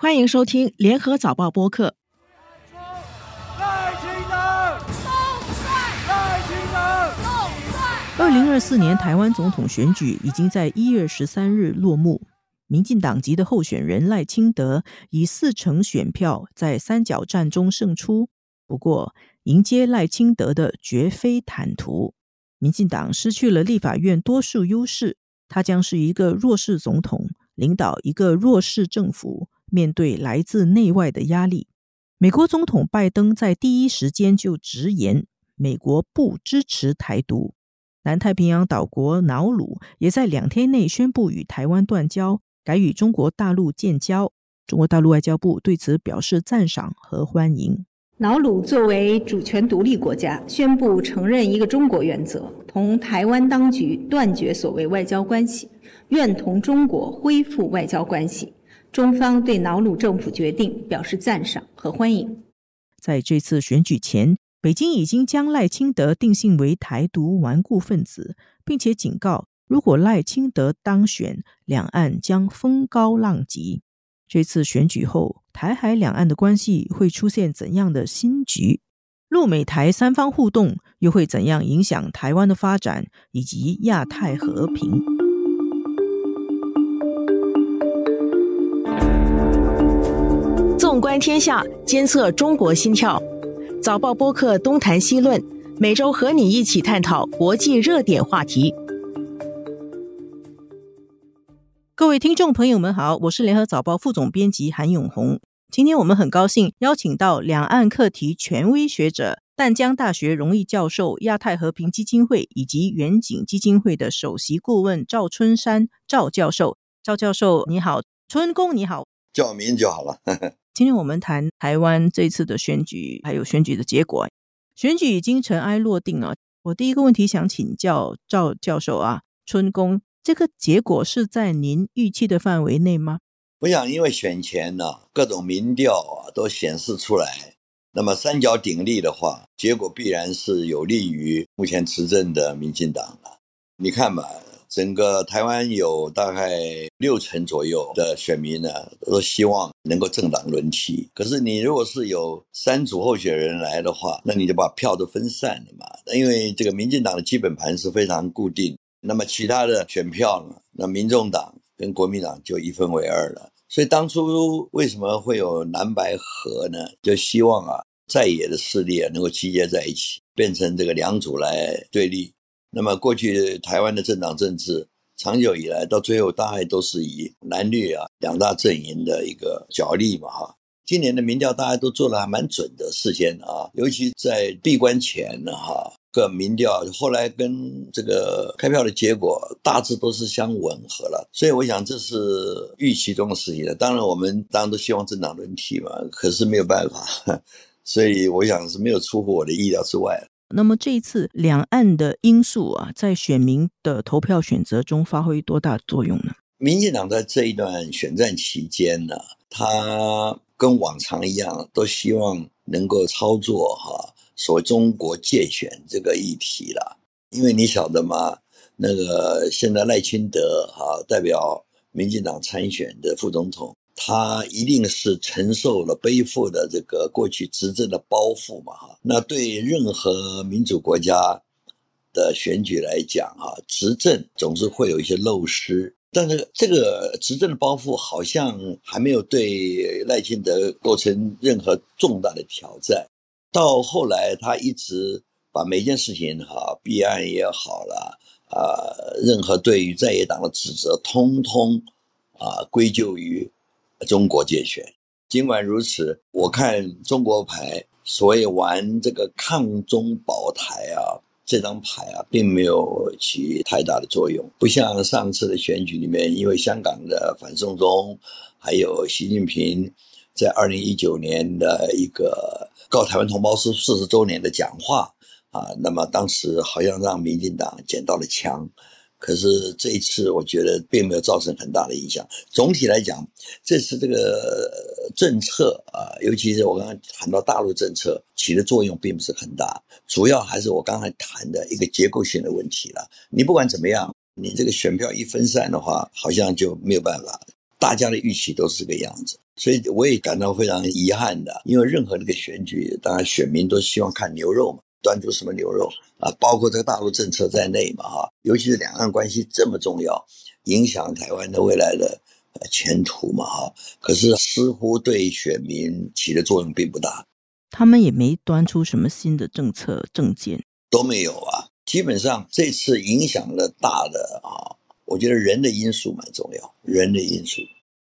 欢迎收听联合早报播客。二零二四年台湾总统选举已经在一月十三日落幕，民进党籍的候选人赖清德以四成选票在三角战中胜出。不过，迎接赖清德的绝非坦途，民进党失去了立法院多数优势，他将是一个弱势总统，领导一个弱势政府，面对来自内外的压力。美国总统拜登在第一时间就直言，美国不支持台独。南太平洋岛国瑙鲁也在两天内宣布与台湾断交，改与中国大陆建交。中国大陆外交部对此表示赞赏和欢迎。瑙鲁作为主权独立国家，宣布承认一个中国原则，同台湾当局断绝所谓外交关系，愿同中国恢复外交关系。中方对瑙鲁政府决定表示赞赏和欢迎。在这次选举前，北京已经将赖清德定性为台独顽固分子，并且警告，如果赖清德当选，两岸将风高浪急。这次选举后，台海两岸的关系会出现怎样的新局？陆美台三方互动又会怎样影响台湾的发展以及亚太和平？观天下，监测中国心跳。早报播客东谈西论，每周和你一起探讨国际热点话题。各位听众朋友们好，我是联合早报副总编辑韩永红。今天我们很高兴邀请到两岸课题权威学者、淡江大学荣誉教授、亚太和平基金会以及远景基金会的首席顾问赵春山赵教授。赵教授你好，春工你好，叫名就好了。今天我们谈台湾这次的选举，还有选举的结果。选举已经尘埃落定了。我第一个问题想请教赵教授啊，春宫。这个结果是在您预期的范围内吗？我想，因为选前呢，各种民调啊都显示出来，那么三角鼎立的话，结果必然是有利于目前执政的民进党了。你看吧，整个台湾有大概六成左右的选民呢，都希望能够政党轮替。可是你如果是有三组候选人来的话，那你就把票都分散了嘛。因为这个民进党的基本盘是非常固定。那么其他的选票呢？那民众党跟国民党就一分为二了。所以当初为什么会有蓝白合呢？就希望啊，在野的势力啊能够集结在一起，变成这个两组来对立。那么过去台湾的政党政治，长久以来到最后大概都是以蓝绿啊两大阵营的一个角力嘛哈。今年的民调大家都做的还蛮准的，事先啊，尤其在闭关前呢哈。各民调后来跟这个开票的结果大致都是相吻合了，所以我想这是预期中的事情了。当然，我们当然都希望政党轮替嘛，可是没有办法，所以我想是没有出乎我的意料之外。那么这一次两岸的因素啊，在选民的投票选择中发挥多大作用呢？民进党在这一段选战期间呢，他跟往常一样，都希望能够操作哈。所谓中国界选这个议题了，因为你晓得吗？那个现在赖清德哈代表民进党参选的副总统，他一定是承受了背负的这个过去执政的包袱嘛哈。那对任何民主国家的选举来讲哈，执政总是会有一些漏失，但是这个执政的包袱好像还没有对赖清德构成任何重大的挑战。到后来，他一直把每件事情哈，弊案也好了，啊，任何对于在野党的指责，通通啊归咎于中国界选。尽管如此，我看中国牌所谓玩这个抗中保台啊，这张牌啊，并没有起太大的作用。不像上次的选举里面，因为香港的反送中，还有习近平在二零一九年的一个。告台湾同胞书四十周年的讲话啊，那么当时好像让民进党捡到了枪，可是这一次我觉得并没有造成很大的影响。总体来讲，这次这个政策啊，尤其是我刚刚谈到大陆政策起的作用并不是很大，主要还是我刚才谈的一个结构性的问题了。你不管怎么样，你这个选票一分散的话，好像就没有办法。大家的预期都是这个样子。所以我也感到非常遗憾的，因为任何这个选举，当然选民都希望看牛肉嘛，端出什么牛肉啊，包括这个大陆政策在内嘛，哈，尤其是两岸关系这么重要，影响台湾的未来的前途嘛，哈，可是似乎对选民起的作用并不大。他们也没端出什么新的政策政见，都没有啊。基本上这次影响了大的啊，我觉得人的因素蛮重要，人的因素。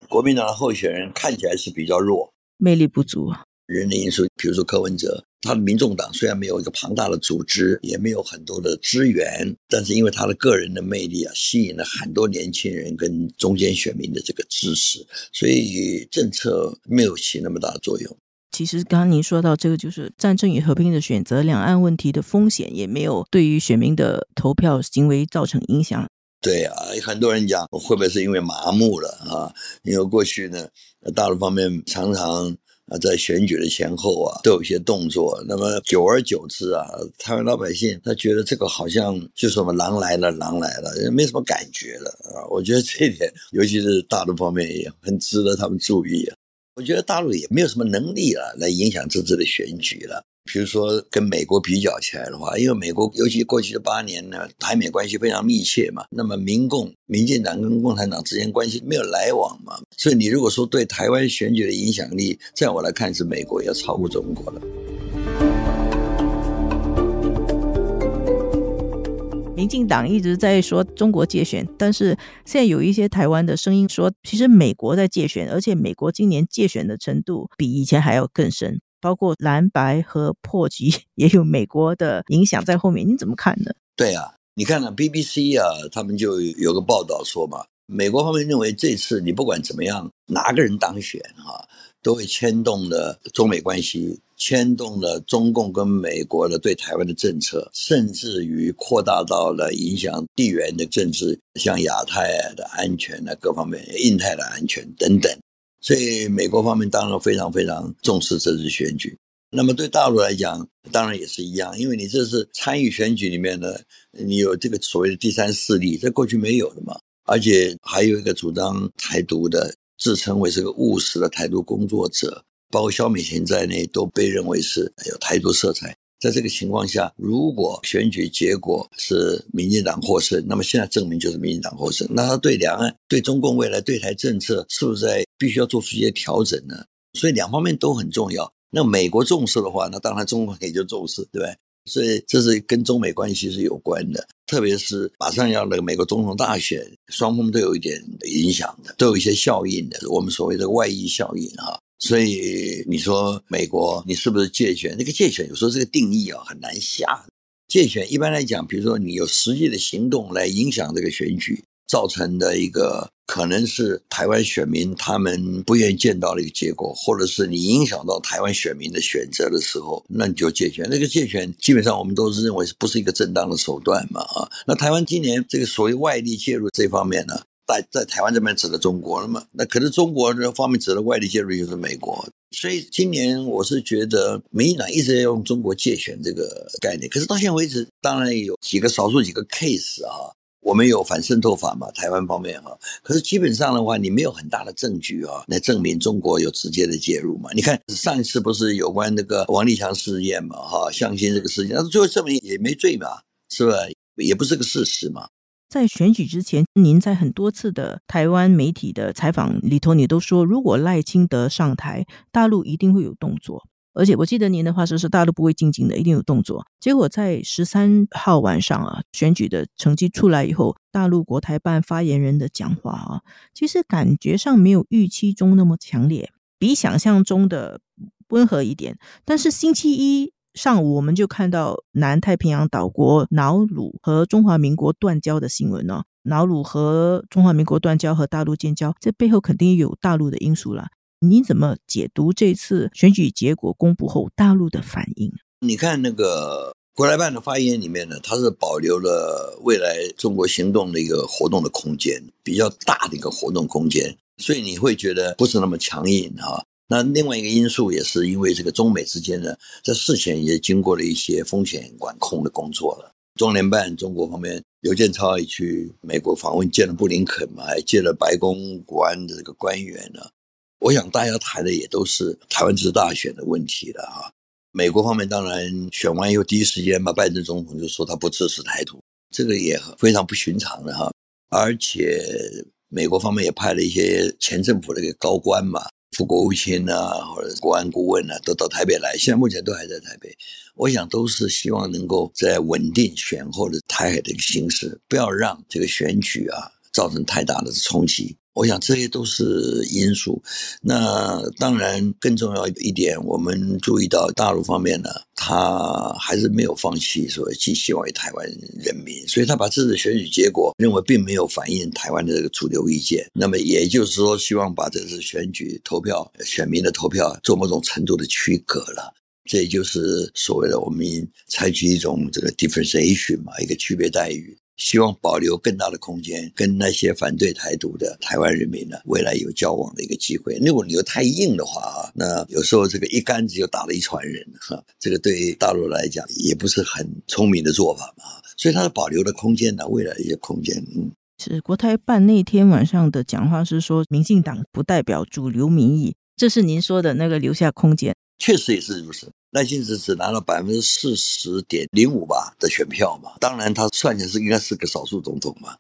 国民党的候选人看起来是比较弱，魅力不足啊。人的因素，比如说柯文哲，他的民众党虽然没有一个庞大的组织，也没有很多的资源，但是因为他的个人的魅力啊，吸引了很多年轻人跟中间选民的这个支持，所以政策没有起那么大的作用。其实刚刚您说到这个，就是战争与和平的选择，两岸问题的风险也没有对于选民的投票行为造成影响。对啊，很多人讲会不会是因为麻木了啊？因为过去呢，大陆方面常常啊在选举的前后啊都有些动作，那么久而久之啊，台湾老百姓他觉得这个好像就是什么狼来了，狼来了，没什么感觉了啊。我觉得这一点，尤其是大陆方面也很值得他们注意啊。我觉得大陆也没有什么能力了来影响这次的选举了。比如说跟美国比较起来的话，因为美国尤其过去的八年呢，台美关系非常密切嘛，那么民共、民进党跟共产党之间关系没有来往嘛，所以你如果说对台湾选举的影响力，在我来看是美国要超过中国了。民进党一直在说中国借选，但是现在有一些台湾的声音说，其实美国在借选，而且美国今年借选的程度比以前还要更深，包括蓝白和破局 也有美国的影响在后面。你怎么看呢？对啊，你看呢，BBC 啊，他们就有个报道说嘛，美国方面认为这次你不管怎么样，哪个人当选哈。都会牵动了中美关系，牵动了中共跟美国的对台湾的政策，甚至于扩大到了影响地缘的政治，像亚太的安全啊，各方面，印太的安全等等。所以美国方面当然非常非常重视这次选举。那么对大陆来讲，当然也是一样，因为你这是参与选举里面呢，你有这个所谓的第三势力，这过去没有的嘛，而且还有一个主张台独的。自称为是个务实的台独工作者，包括肖美琴在内，都被认为是有台独色彩。在这个情况下，如果选举结果是民进党获胜，那么现在证明就是民进党获胜。那他对两岸、对中共未来对台政策，是不是在必须要做出一些调整呢？所以两方面都很重要。那美国重视的话，那当然中国也就重视，对不对？所以这是跟中美关系是有关的，特别是马上要那个美国总统大选，双方都有一点影响的，都有一些效应的。我们所谓的外溢效应哈，所以你说美国你是不是借选？那个借选有时候这个定义啊很难下。借选一般来讲，比如说你有实际的行动来影响这个选举。造成的一个可能是台湾选民他们不愿意见到的一个结果，或者是你影响到台湾选民的选择的时候，那你就借权。那个借权基本上我们都是认为是不是一个正当的手段嘛？啊，那台湾今年这个所谓外力介入这方面呢，在在台湾这边指的中国了嘛？那可是中国这方面指的外力介入就是美国，所以今年我是觉得民进党一直在用中国借选这个概念，可是到现在为止，当然有几个少数几个 case 啊。我们有反渗透法嘛？台湾方面哈，可是基本上的话，你没有很大的证据啊，来证明中国有直接的介入嘛？你看上一次不是有关那个王立强事件嘛？哈，相亲这个事件，那最后证明也没罪嘛，是吧？也不是个事实嘛。在选举之前，您在很多次的台湾媒体的采访里头，你都说，如果赖清德上台，大陆一定会有动作。而且我记得您的话说是大陆不会静静的，一定有动作。结果在十三号晚上啊，选举的成绩出来以后，大陆国台办发言人的讲话啊，其实感觉上没有预期中那么强烈，比想象中的温和一点。但是星期一上午我们就看到南太平洋岛国瑙鲁和中华民国断交的新闻呢，瑙鲁和中华民国断交和大陆建交，这背后肯定有大陆的因素了。你怎么解读这次选举结果公布后大陆的反应？你看那个国台办的发言里面呢，它是保留了未来中国行动的一个活动的空间，比较大的一个活动空间，所以你会觉得不是那么强硬哈。那另外一个因素也是因为这个中美之间呢，在事前也经过了一些风险管控的工作了。中联办中国方面，刘建超也去美国访问，见了布林肯嘛，还见了白宫国安的这个官员呢。我想大家谈的也都是台湾之大选的问题了哈。美国方面当然选完以后第一时间嘛，拜登总统就说他不支持台独，这个也非常不寻常的哈。而且美国方面也派了一些前政府的一个高官嘛，副国务卿啊，或者国安顾问啊，都到台北来，现在目前都还在台北。我想都是希望能够在稳定选后的台海的一个形势，不要让这个选举啊造成太大的冲击。我想这些都是因素。那当然更重要一点，我们注意到大陆方面呢，他还是没有放弃说寄希望于台湾人民，所以他把这次选举结果认为并没有反映台湾的这个主流意见。那么也就是说，希望把这次选举投票选民的投票做某种程度的区隔了。这也就是所谓的我们采取一种这个 differentiation 嘛，一个区别待遇。希望保留更大的空间，跟那些反对台独的台湾人民呢，未来有交往的一个机会。如果你又太硬的话啊，那有时候这个一竿子就打了一船人哈，这个对大陆来讲也不是很聪明的做法嘛。所以它的保留的空间呢，未来一些空间，嗯，是国台办那天晚上的讲话是说，民进党不代表主流民意，这是您说的那个留下空间，确实也是如此。赖清德只拿了百分之四十点零五吧的选票嘛，当然他算起来是应该是个少数总统嘛，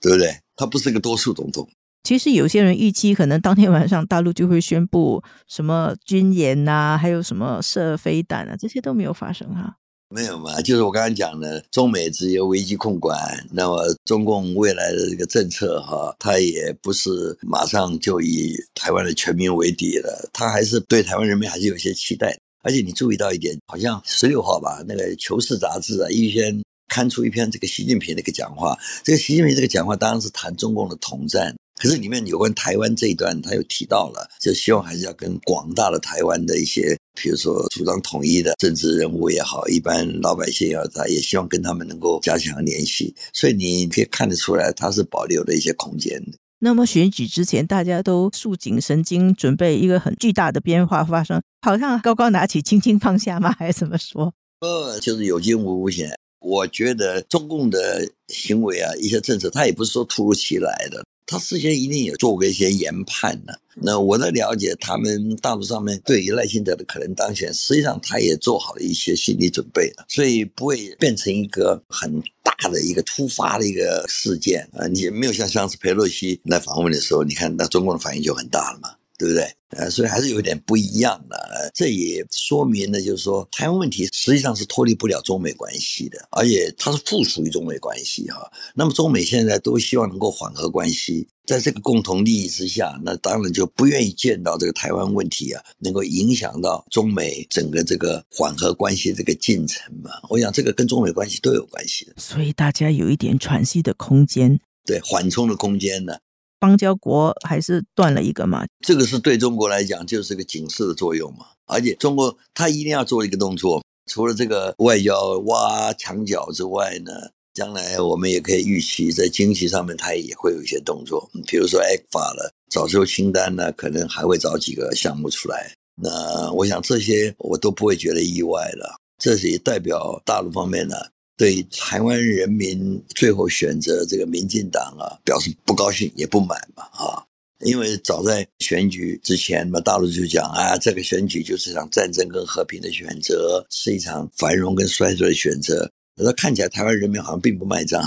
对不对？他不是个多数总统。其实有些人预期，可能当天晚上大陆就会宣布什么军演呐，还有什么射飞弹啊，这些都没有发生哈。没有嘛，就是我刚刚讲的，中美只有危机控管，那么中共未来的这个政策哈，它也不是马上就以台湾的全民为底了，他还是对台湾人民还是有些期待。而且你注意到一点，好像十六号吧，那个《求是》杂志啊，预先刊出一篇这个习近平的一个讲话。这个习近平这个讲话当然是谈中共的统战，可是里面有关台湾这一段，他又提到了，就希望还是要跟广大的台湾的一些，比如说主张统一的政治人物也好，一般老百姓也好，他也希望跟他们能够加强联系。所以你可以看得出来，他是保留了一些空间的。那么选举之前，大家都束紧神经，准备一个很巨大的变化发生，好像高高拿起，轻轻放下吗？还是怎么说？呃，就是有惊无险。我觉得中共的行为啊，一些政策，他也不是说突如其来的。他事先一定也做过一些研判的。那我的了解，他们大陆上面对于赖清德的可能当选，实际上他也做好了一些心理准备了，所以不会变成一个很大的一个突发的一个事件啊。你没有像上次佩洛西来访问的时候，你看那中共的反应就很大了嘛。对不对？呃，所以还是有点不一样的。这也说明了，就是说台湾问题实际上是脱离不了中美关系的，而且它是附属于中美关系哈。那么中美现在都希望能够缓和关系，在这个共同利益之下，那当然就不愿意见到这个台湾问题啊，能够影响到中美整个这个缓和关系这个进程嘛。我想这个跟中美关系都有关系的，所以大家有一点喘息的空间，对缓冲的空间呢。邦交国还是断了一个嘛？这个是对中国来讲就是个警示的作用嘛。而且中国他一定要做一个动作，除了这个外交挖墙角之外呢，将来我们也可以预期在经济上面它也会有一些动作。比如说 A 法了，早收清单呢，可能还会找几个项目出来。那我想这些我都不会觉得意外了。这也代表大陆方面呢。对台湾人民最后选择这个民进党啊，表示不高兴也不满嘛啊，因为早在选举之前嘛，大陆就讲啊，这个选举就是一场战争跟和平的选择，是一场繁荣跟衰弱的选择。那看起来台湾人民好像并不卖账，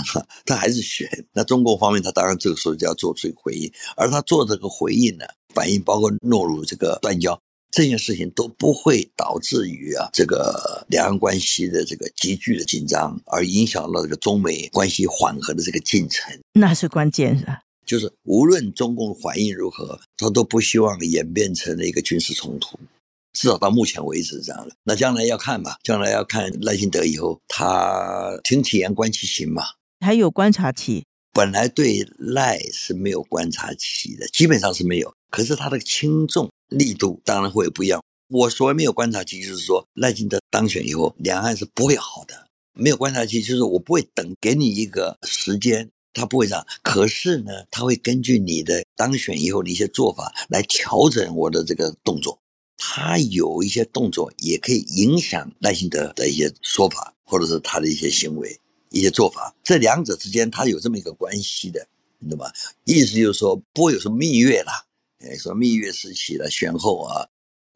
他还是选。那中国方面，他当然这个时候就要做出回应，而他做这个回应呢，反应包括落入这个断交。这件事情都不会导致于啊这个两岸关系的这个急剧的紧张，而影响了这个中美关系缓和的这个进程，那是关键的。就是无论中共反应如何，他都不希望演变成了一个军事冲突，至少到目前为止这样的。那将来要看吧，将来要看赖清德以后他听其言观其行嘛，还有观察期。本来对赖是没有观察期的，基本上是没有。可是他的轻重。力度当然会不一样。我所谓没有观察期，就是说赖清德当选以后，两岸是不会好的。没有观察期，就是我不会等给你一个时间，他不会这样。可是呢，他会根据你的当选以后的一些做法来调整我的这个动作。他有一些动作也可以影响赖清德的一些说法，或者是他的一些行为、一些做法。这两者之间，他有这么一个关系的，你懂吗？意思就是说，不会有什么蜜月啦。哎，说蜜月时期的，选后啊，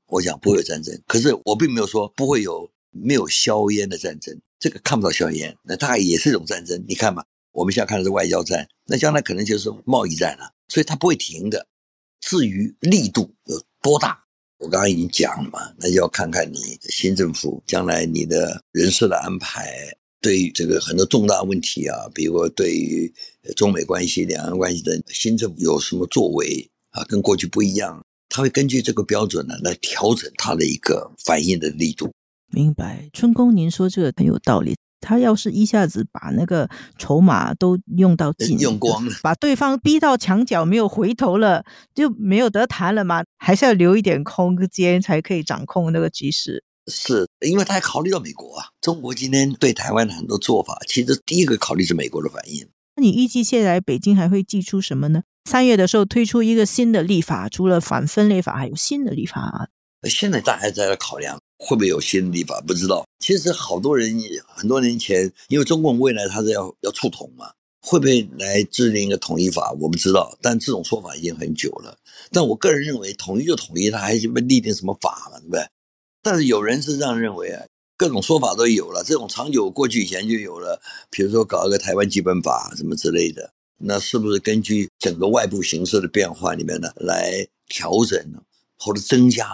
我讲不会有战争。可是我并没有说不会有没有硝烟的战争，这个看不到硝烟，那大概也是一种战争。你看嘛，我们现在看的是外交战，那将来可能就是贸易战了，所以它不会停的。至于力度有多大，我刚刚已经讲了嘛，那就要看看你新政府将来你的人事的安排。对于这个很多重大问题啊，比如对于中美关系、两岸关系的新政府有什么作为啊，跟过去不一样，他会根据这个标准呢来调整他的一个反应的力度。明白，春宫，您说这个很有道理。他要是一下子把那个筹码都用到尽，用光了，把对方逼到墙角，没有回头了，就没有得谈了嘛？还是要留一点空间，才可以掌控那个局势。是因为他还考虑到美国啊，中国今天对台湾的很多做法，其实第一个考虑是美国的反应。那你预计现在北京还会寄出什么呢？三月的时候推出一个新的立法，除了反分裂法，还有新的立法。现在大家在考量会不会有新的立法，不知道。其实好多人很多年前，因为中共未来他是要要促统嘛，会不会来制定一个统一法，我不知道。但这种说法已经很久了。但我个人认为，统一就统一，他还是不立定什么法嘛，对不对？但是有人是这样认为啊，各种说法都有了。这种长久过去以前就有了，比如说搞一个台湾基本法什么之类的，那是不是根据整个外部形势的变化里面呢，来调整或者增加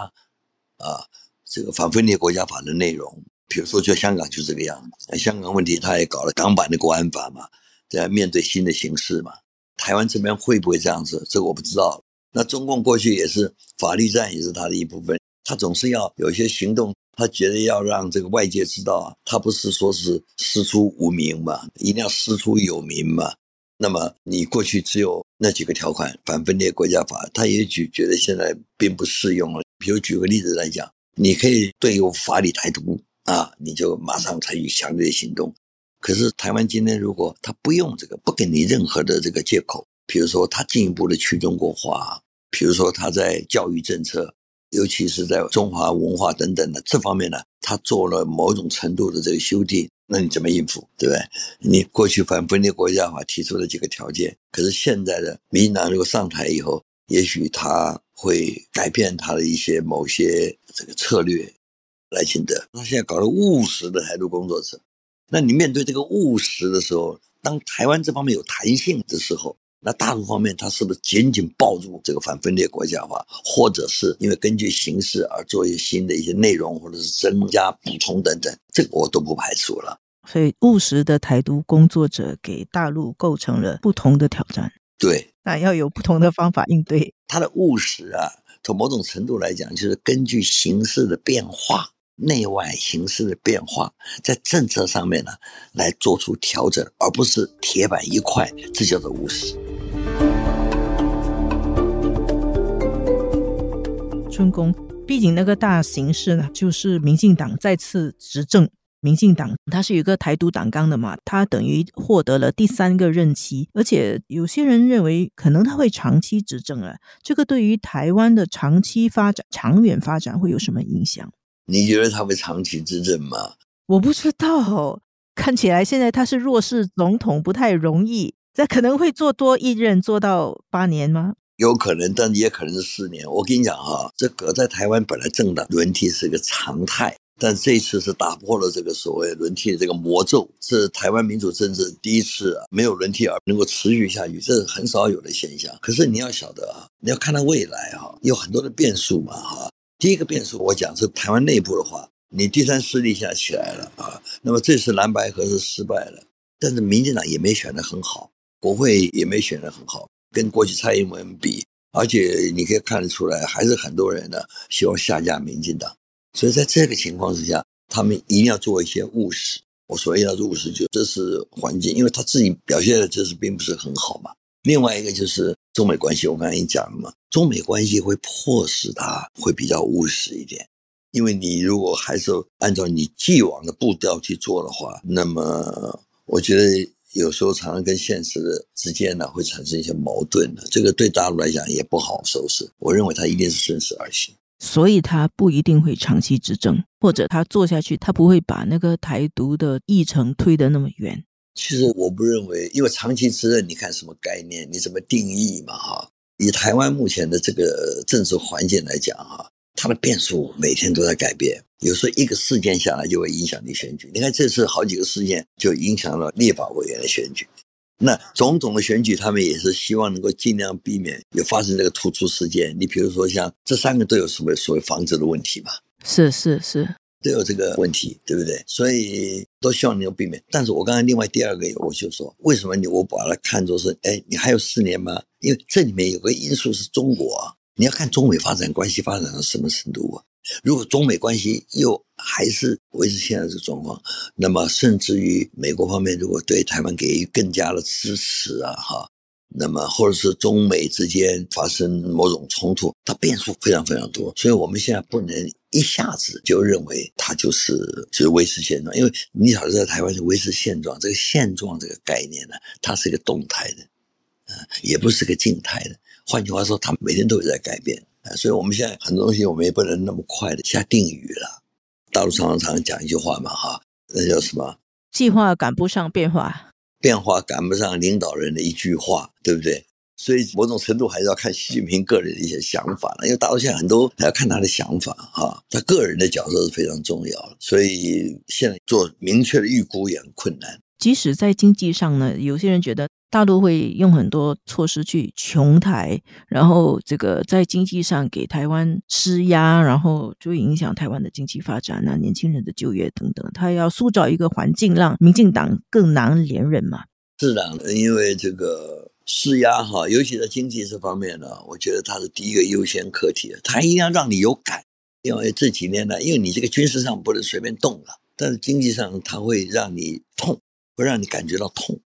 啊这个反分裂国家法的内容？比如说，就香港就这个样子。香港问题，他也搞了港版的国安法嘛，在面对新的形势嘛。台湾这边会不会这样子？这个我不知道。那中共过去也是法律战，也是他的一部分。他总是要有一些行动，他觉得要让这个外界知道，他不是说是师出无名嘛，一定要师出有名嘛。那么你过去只有那几个条款，反分裂国家法，他也许觉得现在并不适用了。比如举个例子来讲，你可以对有法理台独啊，你就马上采取强烈的行动。可是台湾今天如果他不用这个，不给你任何的这个借口，比如说他进一步的去中国化，比如说他在教育政策。尤其是在中华文化等等的这方面呢，他做了某种程度的这个修订，那你怎么应付，对不对？你过去反分裂国家法提出了几个条件，可是现在的民进党如果上台以后，也许他会改变他的一些某些这个策略。来清德，他现在搞了务实的台独工作者，那你面对这个务实的时候，当台湾这方面有弹性的时候。那大陆方面，他是不是紧紧抱住这个反分裂国家化，或者是因为根据形势而做一些新的一些内容，或者是增加补充等等，这个我都不排除了。所以务实的台独工作者给大陆构成了不同的挑战。对，那要有不同的方法应对。他的务实啊，从某种程度来讲，就是根据形势的变化。内外形势的变化，在政策上面呢，来做出调整，而不是铁板一块，这叫做务实。春宫，毕竟那个大形势呢，就是民进党再次执政。民进党它是有个台独党纲的嘛，它等于获得了第三个任期，而且有些人认为可能他会长期执政了。这个对于台湾的长期发展、长远发展会有什么影响？你觉得他会长期执政吗？我不知道，看起来现在他是弱势总统，不太容易。这可能会做多一任，做到八年吗？有可能，但也可能是四年。我跟你讲哈，这个在台湾本来政党轮替是个常态，但这一次是打破了这个所谓轮替的这个魔咒，是台湾民主政治第一次啊没有轮替而能够持续下去，这是很少有的现象。可是你要晓得啊，你要看到未来哈，有很多的变数嘛哈。第一个变数，我讲是台湾内部的话，你第三势力下起来了啊，那么这次蓝白合是失败了，但是民进党也没选得很好，国会也没选得很好，跟过去蔡英文比，而且你可以看得出来，还是很多人呢希望下架民进党，所以在这个情况之下，他们一定要做一些务实。我所谓要务实，就这是环境，因为他自己表现的这是并不是很好嘛。另外一个就是中美关系，我刚才已经讲了嘛，中美关系会迫使他会比较务实一点，因为你如果还是按照你既往的步调去做的话，那么我觉得有时候常常跟现实的之间呢会产生一些矛盾的，这个对大陆来讲也不好收拾。我认为他一定是顺势而行，所以他不一定会长期执政，或者他做下去，他不会把那个台独的议程推得那么远。其实我不认为，因为长期执政，你看什么概念？你怎么定义嘛？哈，以台湾目前的这个政治环境来讲，哈，它的变数每天都在改变。有时候一个事件下来就会影响你选举。你看这次好几个事件就影响了立法委员的选举。那种种的选举，他们也是希望能够尽量避免有发生这个突出事件。你比如说像这三个都有什么所谓房子的问题嘛？是是是，都有这个问题，对不对？所以都希望能够避免。但是我刚才另外第二个，我就说，为什么你我把它看作是，哎，你还有四年吗？因为这里面有个因素是中国啊，你要看中美发展关系发展到什么程度啊。如果中美关系又还是维持现在这个状况，那么甚至于美国方面如果对台湾给予更加的支持啊，哈，那么或者是中美之间发生某种冲突，它变数非常非常多，所以我们现在不能一下子就认为它就是就是维持现状，因为你晓得在台湾是维持现状，这个现状这个概念呢，它是一个动态的，呃，也不是个静态的。换句话说，它每天都有在改变。所以，我们现在很多东西，我们也不能那么快的下定语了。大陆常常常讲一句话嘛，哈，那叫什么？计划赶不上变化，变化赶不上领导人的一句话，对不对？所以，某种程度还是要看习近平个人的一些想法了。因为大陆现在很多还要看他的想法，哈，他个人的角色是非常重要的。所以，现在做明确的预估也很困难。即使在经济上呢，有些人觉得。大陆会用很多措施去穷台，然后这个在经济上给台湾施压，然后就影响台湾的经济发展啊，年轻人的就业等等。他要塑造一个环境，让民进党更难连任嘛？是的，因为这个施压哈，尤其在经济这方面呢，我觉得他是第一个优先课题。他一定要让你有感，因为这几年呢，因为你这个军事上不能随便动了，但是经济上他会让你痛，会让你感觉到痛。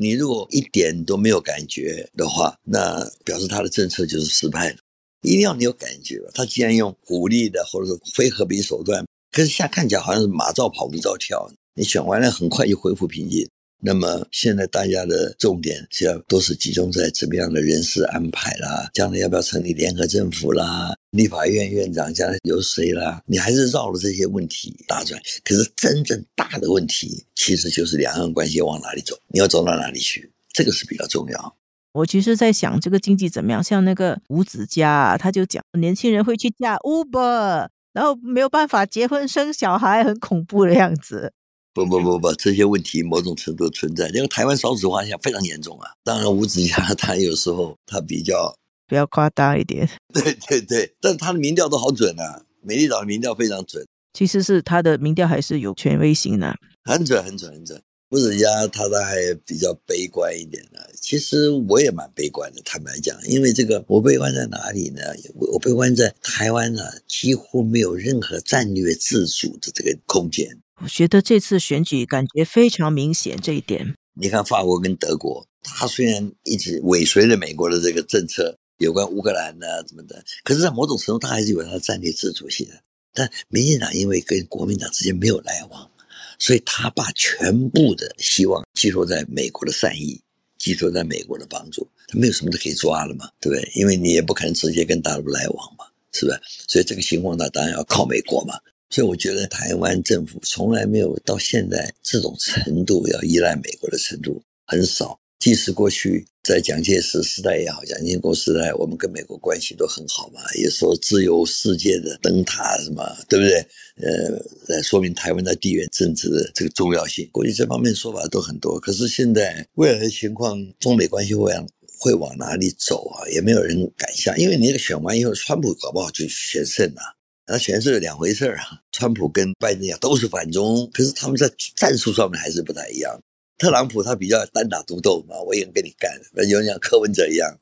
你如果一点都没有感觉的话，那表示他的政策就是失败了。一定要你有感觉。他既然用鼓励的或者是非和平手段，可是现在看起来好像是马照跑，不照跳。你选完了，很快就恢复平静。那么现在大家的重点是要都是集中在怎么样的人事安排啦，将来要不要成立联合政府啦，立法院院长将来由谁啦？你还是绕了这些问题打转。可是真正大的问题，其实就是两岸关系往哪里走，你要走到哪里去，这个是比较重要。我其实，在想这个经济怎么样？像那个吴子嘉啊，他就讲年轻人会去驾 Uber，然后没有办法结婚生小孩，很恐怖的样子。不不不不，这些问题某种程度存在，因为台湾少子化现在非常严重啊。当然，吴子嘉他有时候他比较比较夸大一点，对对对，但他的民调都好准啊，美丽岛的民调非常准。其实是他的民调还是有权威性的，很准很准很准。吴子嘉他他还比较悲观一点的，其实我也蛮悲观的，坦白讲，因为这个我悲观在哪里呢？我我悲观在台湾呢，几乎没有任何战略自主的这个空间。我觉得这次选举感觉非常明显这一点。你看法国跟德国，他虽然一直尾随着美国的这个政策，有关乌克兰的怎么的，可是，在某种程度，他还是有他的战略自主性的。但民进党因为跟国民党之间没有来往，所以他把全部的希望寄托在美国的善意，寄托在美国的帮助，他没有什么都可以抓了嘛，对不对？因为你也不可能直接跟大陆来往嘛，是不是？所以这个情况呢，当然要靠美国嘛。所以我觉得台湾政府从来没有到现在这种程度要依赖美国的程度很少。即使过去在蒋介石时代也好，蒋经国时代，我们跟美国关系都很好嘛，也说自由世界的灯塔什么，对不对？呃，来说明台湾在地缘政治的这个重要性。过去这方面说法都很多，可是现在未来的情况，中美关系会往会往哪里走啊？也没有人敢想，因为你那个选完以后，川普搞不好就选胜了。那全是两回事儿啊！川普跟拜登都是反中，可是他们在战术上面还是不太一样。特朗普他比较单打独斗嘛，我也跟你干，有点像柯文哲一样，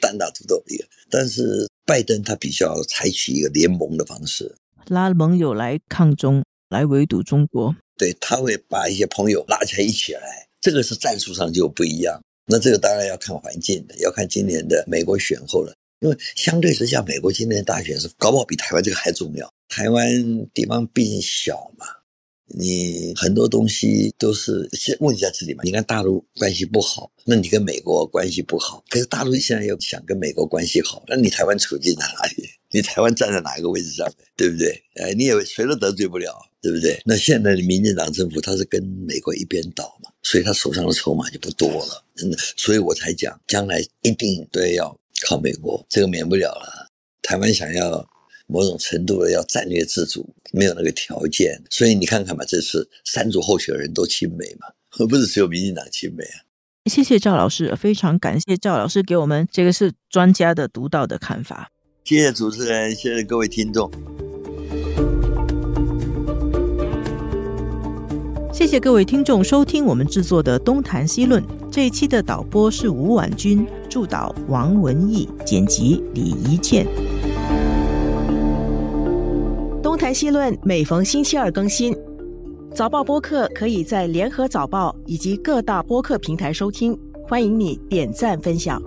单打独斗一个。但是拜登他比较采取一个联盟的方式，拉盟友来抗中，来围堵中国。对他会把一些朋友拉起来一起来，这个是战术上就不一样。那这个当然要看环境的，要看今年的美国选后了。因为相对之下，美国今年大选是搞不好比台湾这个还重要。台湾地方毕竟小嘛，你很多东西都是先问一下自己嘛。你看大陆关系不好，那你跟美国关系不好，可是大陆现在又想跟美国关系好，那你台湾处境在哪里？你台湾站在哪一个位置上对不对？哎，你也谁都得罪不了，对不对？那现在的民进党政府他是跟美国一边倒嘛，所以他手上的筹码就不多了。真的，所以我才讲，将来一定都要。靠美国，这个免不了了。台湾想要某种程度的要战略自主，没有那个条件，所以你看看吧，这次三组候选人都亲美嘛，而不是只有民进党亲美啊。谢谢赵老师，非常感谢赵老师给我们这个是专家的独到的看法。谢谢主持人，谢谢各位听众。谢谢各位听众收听我们制作的《东谈西论》这一期的导播是吴婉君，助导王文义，剪辑李怡倩。《东谈西论》每逢星期二更新，早报播客可以在联合早报以及各大播客平台收听，欢迎你点赞分享。